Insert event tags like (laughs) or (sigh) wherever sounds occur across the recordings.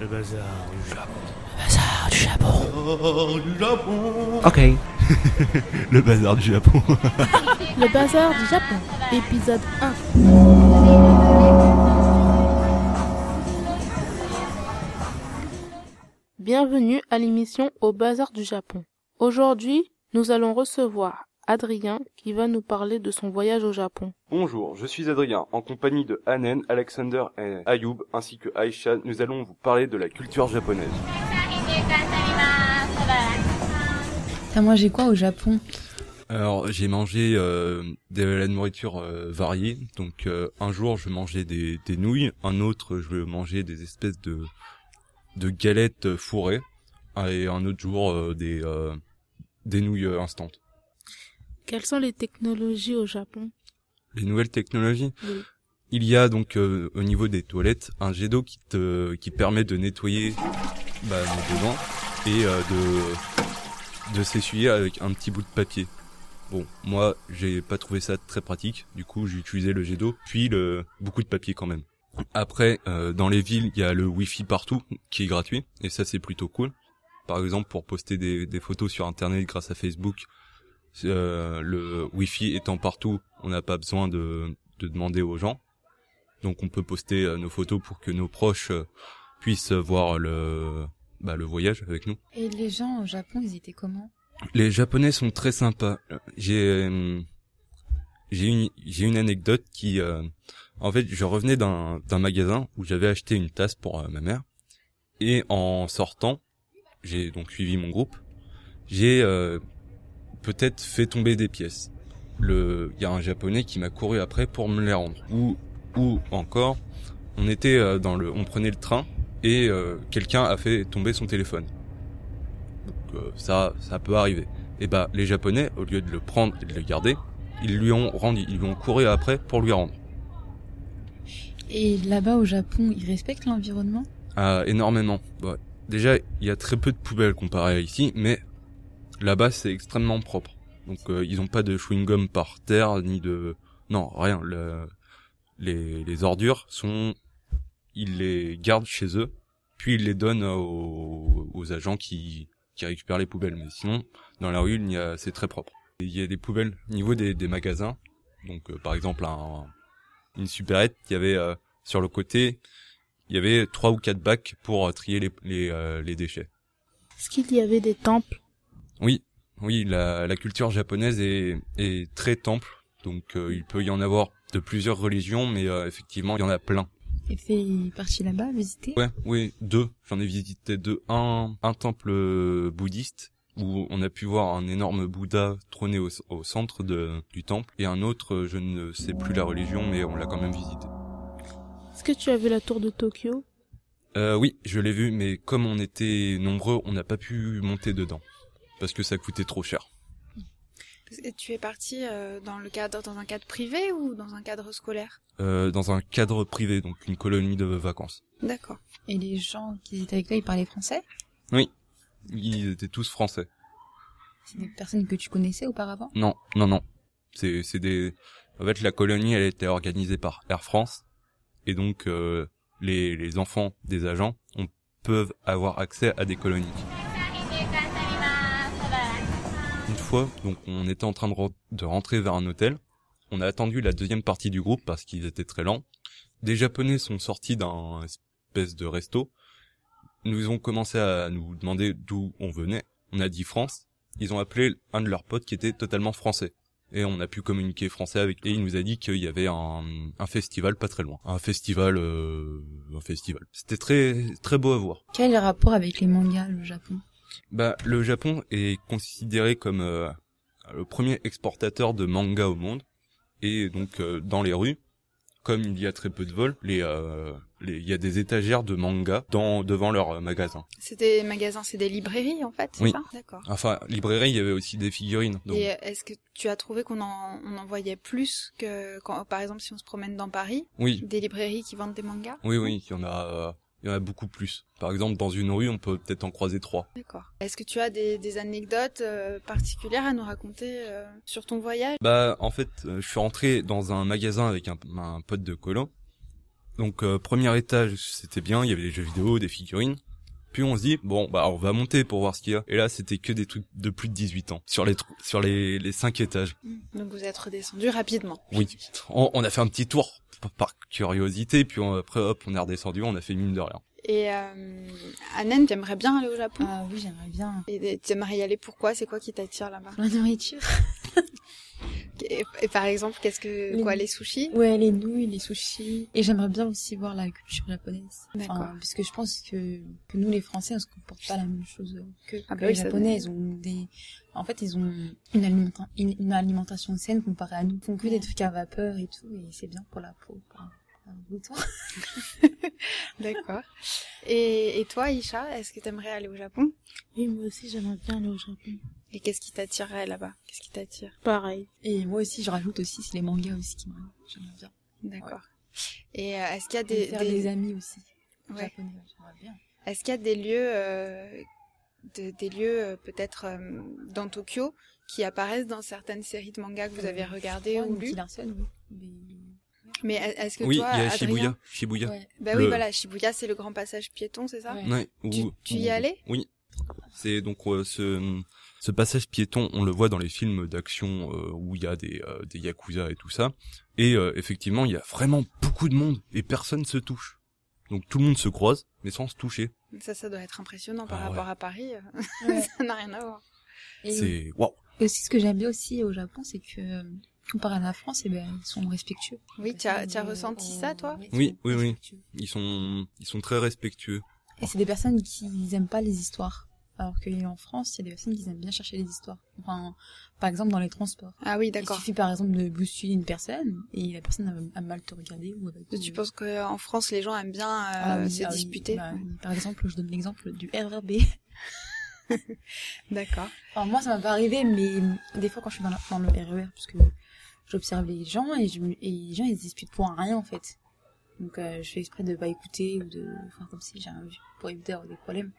Le bazar du Japon. Bazar du Japon. du Japon. Ok. (laughs) Le bazar du Japon. Le bazar du Japon, épisode 1. Bienvenue à l'émission Au bazar du Japon. Aujourd'hui, nous allons recevoir Adrien qui va nous parler de son voyage au Japon. Bonjour, je suis Adrien, en compagnie de Hanen, Alexander et Ayoub, ainsi que Aisha, nous allons vous parler de la culture japonaise. T'as mangé quoi au Japon? Alors, j'ai mangé euh, de la nourriture euh, variée, donc euh, un jour je mangeais des, des nouilles, un autre je mangeais des espèces de, de galettes fourrées, et un autre jour euh, des, euh, des nouilles euh, instantes. Quelles sont les technologies au Japon? Les nouvelles technologies? Oui. Il y a donc euh, au niveau des toilettes un jet d'eau qui te qui permet de nettoyer bah, nos devants et euh, de de s'essuyer avec un petit bout de papier. Bon, moi j'ai pas trouvé ça très pratique, du coup j'ai utilisé le jet d'eau puis le beaucoup de papier quand même. Après euh, dans les villes il y a le wifi partout qui est gratuit et ça c'est plutôt cool. Par exemple pour poster des, des photos sur internet grâce à Facebook, euh, le wifi étant partout, on n'a pas besoin de de demander aux gens. Donc on peut poster euh, nos photos pour que nos proches euh, puissent voir le bah, le voyage avec nous. Et les gens au Japon, ils étaient comment? Les Japonais sont très sympas. J'ai euh, j'ai une j'ai une anecdote qui euh, en fait je revenais d'un d'un magasin où j'avais acheté une tasse pour euh, ma mère et en sortant j'ai donc suivi mon groupe j'ai euh, peut-être fait tomber des pièces. Le il y a un japonais qui m'a couru après pour me les rendre ou ou encore on était euh, dans le on prenait le train et euh, quelqu'un a fait tomber son téléphone. Donc euh, ça ça peut arriver. Et bah les japonais au lieu de le prendre et de le garder, ils lui ont rendu, ils lui ont couru après pour lui rendre. Et là-bas au Japon, ils respectent l'environnement? Ah, énormément. Déjà, il y a très peu de poubelles comparé à ici, mais là-bas c'est extrêmement propre. Donc euh, ils ont pas de chewing gum par terre ni de non rien. Le... Les les ordures sont ils les gardent chez eux, puis ils les donnent aux, aux agents qui qui récupèrent les poubelles. Mais sinon, dans la rue, a c'est très propre. Il y a des poubelles au niveau des, des magasins. Donc euh, par exemple un, une supérette, il y avait euh, sur le côté il y avait trois ou quatre bacs pour euh, trier les les, euh, les déchets. Est-ce qu'il y avait des temples Oui, oui, la, la culture japonaise est, est très temple, donc euh, il peut y en avoir de plusieurs religions, mais euh, effectivement il y en a plein. Et fait partie là-bas, visiter? Ouais, oui, deux. J'en ai visité deux. Un, un temple euh, bouddhiste où on a pu voir un énorme Bouddha trôner au, au centre de, du temple, et un autre, euh, je ne sais plus la religion, mais on l'a quand même visité. Est-ce que tu as vu la tour de Tokyo? Euh, oui, je l'ai vu, mais comme on était nombreux, on n'a pas pu monter dedans parce que ça coûtait trop cher. Et tu es parti euh, dans le cadre dans un cadre privé ou dans un cadre scolaire? Euh, dans un cadre privé, donc une colonie de vacances. D'accord. Et les gens qui étaient avec toi, ils parlaient français? Ils étaient tous français. C'est des personnes que tu connaissais auparavant? Non, non, non. C'est, c'est des. En fait, la colonie, elle était organisée par Air France, et donc euh, les les enfants des agents on, peuvent avoir accès à des colonies. Donc on était en train de, re- de rentrer vers un hôtel. On a attendu la deuxième partie du groupe parce qu'ils étaient très lents. Des Japonais sont sortis d'un espèce de resto. Nous ont commencé à nous demander d'où on venait. On a dit France. Ils ont appelé un de leurs potes qui était totalement français. Et on a pu communiquer français avec. Et il nous a dit qu'il y avait un, festival pas très loin. Un festival, euh, un festival. C'était très très beau à voir. Quel rapport avec les mangas, le Japon? Bah, le Japon est considéré comme euh, le premier exportateur de manga au monde. Et donc, euh, dans les rues, comme il y a très peu de vols, les, euh, les, il y a des étagères de manga dans, devant leurs magasins. C'est des magasins, c'est des librairies en fait, Oui. D'accord. Enfin, librairie, il y avait aussi des figurines. Donc, Et est-ce que tu as trouvé qu'on en, on en voyait plus que quand, par exemple, si on se promène dans Paris, oui, des librairies qui vendent des mangas? Oui, oui, il y en a, il y en a beaucoup plus. Par exemple, dans une rue, on peut peut-être en croiser trois. D'accord. Est-ce que tu as des, des anecdotes euh, particulières à nous raconter euh, sur ton voyage? Bah, en fait, euh, je suis rentré dans un magasin avec un, un pote de colo. Donc euh, premier étage, c'était bien, il y avait des jeux vidéo, des figurines. Puis on se dit bon bah on va monter pour voir ce qu'il y a. Et là c'était que des trucs de plus de 18 ans sur les sur les les cinq étages. Donc vous êtes redescendu rapidement. Oui. On, on a fait un petit tour par, curiosité puis on- après hop on est redescendu, on a fait mine de rien. Et euh, Anen, t'aimerais bien aller au Japon? Ah oui, j'aimerais bien. Et t'aimerais y aller pourquoi? C'est quoi qui t'attire là-bas? La nourriture. Et, et par exemple, qu'est-ce que Les- quoi les sushis? Ouais, les nouilles, les sushis. Et j'aimerais bien aussi voir la culture japonaise. D'accord. Enfin, parce que je pense que, que nous, les Français, on se comporte pas la même chose que, Ah que bah les oui, Japonais. Ils ont des, en fait, ils ont une, alimenta- une, une alimentation saine comparée à nous. Ils font que des trucs à vapeur et tout, et c'est bien pour la peau. (laughs) D'accord. Et, et toi, Isha, est-ce que t'aimerais aller au Japon? Oui, moi aussi, j'aimerais bien aller au Japon. Et qu'est-ce qui t'attirerait là-bas? Qu'est-ce qui t'attire? Pareil. Et moi aussi, je rajoute aussi, c'est les mangas aussi qui m'aiment. J'aimerais bien. D'accord. Et euh, est-ce qu'il y a Des, des, faire des- des amis aussi. Ouais. Japonais, j'aimerais bien. est-ce qu'il y a des lieux euh, de- des lieux euh, peut-être euh, dans Tokyo qui apparaissent dans certaines séries de mangas que vous avez regardées ou lues? Larson, oui. Mais- Mais est-ce que Oui, toi, il y a Adrien? Shibuya, Shibuya. Ouais. Bah oui, Le- voilà, Shibuya, c'est le grand passage piéton, c'est ça? Ouais. Ouais, Tu- tu y allé Oui. C'est donc euh, ce ce passage piéton, on le voit dans les films d'action euh, où il y a des euh, des yakuza et tout ça. Et euh, effectivement, il y a vraiment beaucoup de monde et personne se touche. Donc tout le monde se croise, mais sans se toucher. Ça, ça doit être impressionnant par Ah ouais. rapport à Paris. (laughs) Ouais. ça n'a rien à voir. Et C'est waouh. et aussi, ce que j'aime bien aussi au Japon, c'est que, comparé à la France, eh ben, ils sont respectueux. Oui, tu as, tu as ressenti euh, ça, toi Oui, oui, oui. Ils sont ils sont très respectueux. Et c'est des personnes qui aiment pas les histoires. Alors qu'en France, il y a des personnes qui aiment bien chercher les histoires. Enfin, par exemple, dans les transports. Ah oui, Il d'accord. suffit par exemple de bousculer une personne et la personne a, mal te regarder ou Tu penses qu'en France, les gens aiment bien euh, Ah oui, se ah oui. disputer? Bah, Par exemple, je donne l'exemple du RRB. (laughs) D'accord. Enfin, moi, ça m'a pas arrivé, mais des fois, quand je suis dans, la- dans le RER, parce que j'observe les gens et, je, me- et les gens, ils se disputent pour rien, en fait. Donc, euh, je fais exprès de pas écouter ou de faire comme si j'ai un pour éviter des problèmes.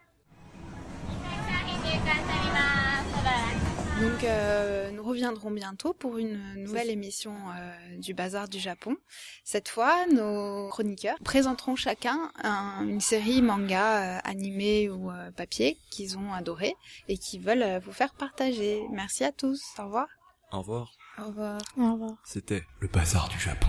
Donc, euh, nous reviendrons bientôt pour une nouvelle émission euh, du Bazar du Japon. Cette fois, nos chroniqueurs présenteront chacun un- une série manga euh, animée ou euh, papier qu'ils ont adoré et qui veulent euh, vous faire partager. Merci à tous. Au revoir. Au revoir. Au revoir. Au revoir. C'était Le bazar du Japon.